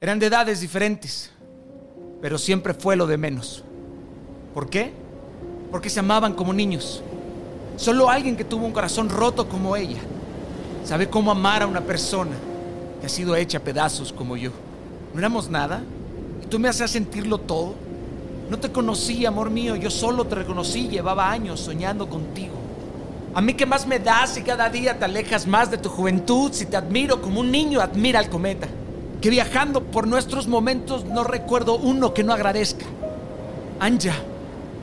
Eran de edades diferentes, pero siempre fue lo de menos. ¿Por qué? Porque se amaban como niños. Solo alguien que tuvo un corazón roto como ella sabe cómo amar a una persona que ha sido hecha pedazos como yo. No éramos nada y tú me hacías sentirlo todo. No te conocí, amor mío, yo solo te reconocí, llevaba años soñando contigo. A mí que más me das si cada día te alejas más de tu juventud, si te admiro como un niño admira al cometa. Que viajando por nuestros momentos no recuerdo uno que no agradezca. Anja,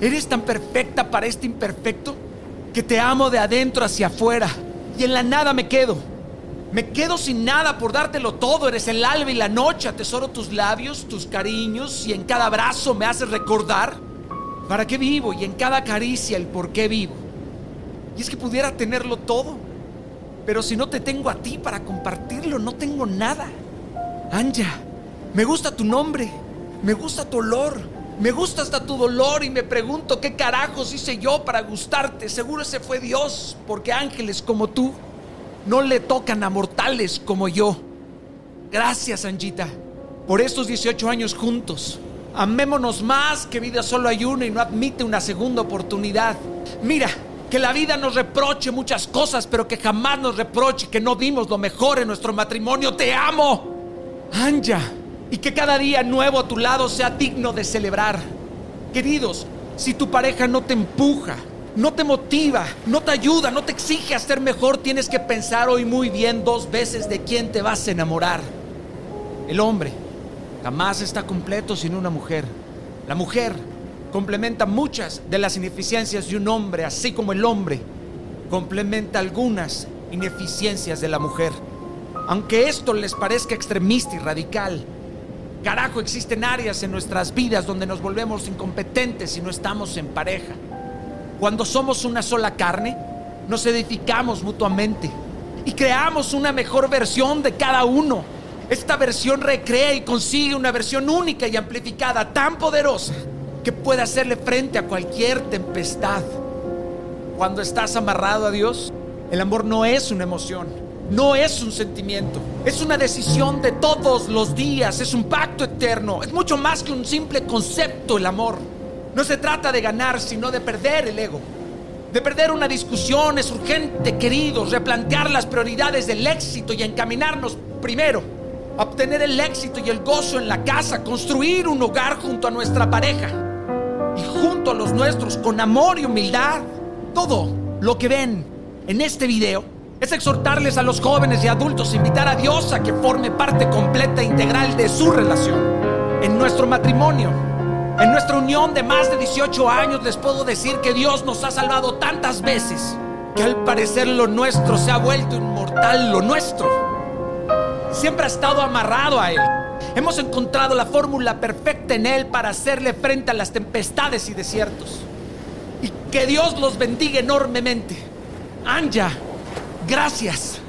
eres tan perfecta para este imperfecto que te amo de adentro hacia afuera y en la nada me quedo. Me quedo sin nada por dártelo todo. Eres el alba y la noche. Atesoro tus labios, tus cariños y en cada abrazo me haces recordar para qué vivo y en cada caricia el por qué vivo. Y es que pudiera tenerlo todo. Pero si no te tengo a ti para compartirlo, no tengo nada. Anja, me gusta tu nombre. Me gusta tu olor. Me gusta hasta tu dolor y me pregunto qué carajos hice yo para gustarte. Seguro ese fue Dios, porque ángeles como tú no le tocan a mortales como yo. Gracias, Anjita, por estos 18 años juntos. Amémonos más que vida solo hay una y no admite una segunda oportunidad. Mira, que la vida nos reproche muchas cosas, pero que jamás nos reproche que no dimos lo mejor en nuestro matrimonio. Te amo. Anja. Y que cada día nuevo a tu lado sea digno de celebrar. Queridos, si tu pareja no te empuja, no te motiva, no te ayuda, no te exige a ser mejor, tienes que pensar hoy muy bien dos veces de quién te vas a enamorar. El hombre jamás está completo sin una mujer. La mujer complementa muchas de las ineficiencias de un hombre, así como el hombre complementa algunas ineficiencias de la mujer. Aunque esto les parezca extremista y radical, carajo, existen áreas en nuestras vidas donde nos volvemos incompetentes si no estamos en pareja. Cuando somos una sola carne, nos edificamos mutuamente y creamos una mejor versión de cada uno. Esta versión recrea y consigue una versión única y amplificada, tan poderosa que puede hacerle frente a cualquier tempestad. Cuando estás amarrado a Dios, el amor no es una emoción, no es un sentimiento, es una decisión de todos los días, es un pacto eterno, es mucho más que un simple concepto el amor. No se trata de ganar, sino de perder el ego. De perder una discusión es urgente, queridos, replantear las prioridades del éxito y encaminarnos primero a obtener el éxito y el gozo en la casa, construir un hogar junto a nuestra pareja y junto a los nuestros con amor y humildad. Todo lo que ven en este video es exhortarles a los jóvenes y adultos, invitar a Dios a que forme parte completa e integral de su relación. En nuestro matrimonio, en nuestra unión de más de 18 años, les puedo decir que Dios nos ha salvado tantas veces que al parecer lo nuestro se ha vuelto inmortal, lo nuestro. Siempre ha estado amarrado a Él. Hemos encontrado la fórmula perfecta en Él para hacerle frente a las tempestades y desiertos. Y que Dios los bendiga enormemente. Anja, gracias.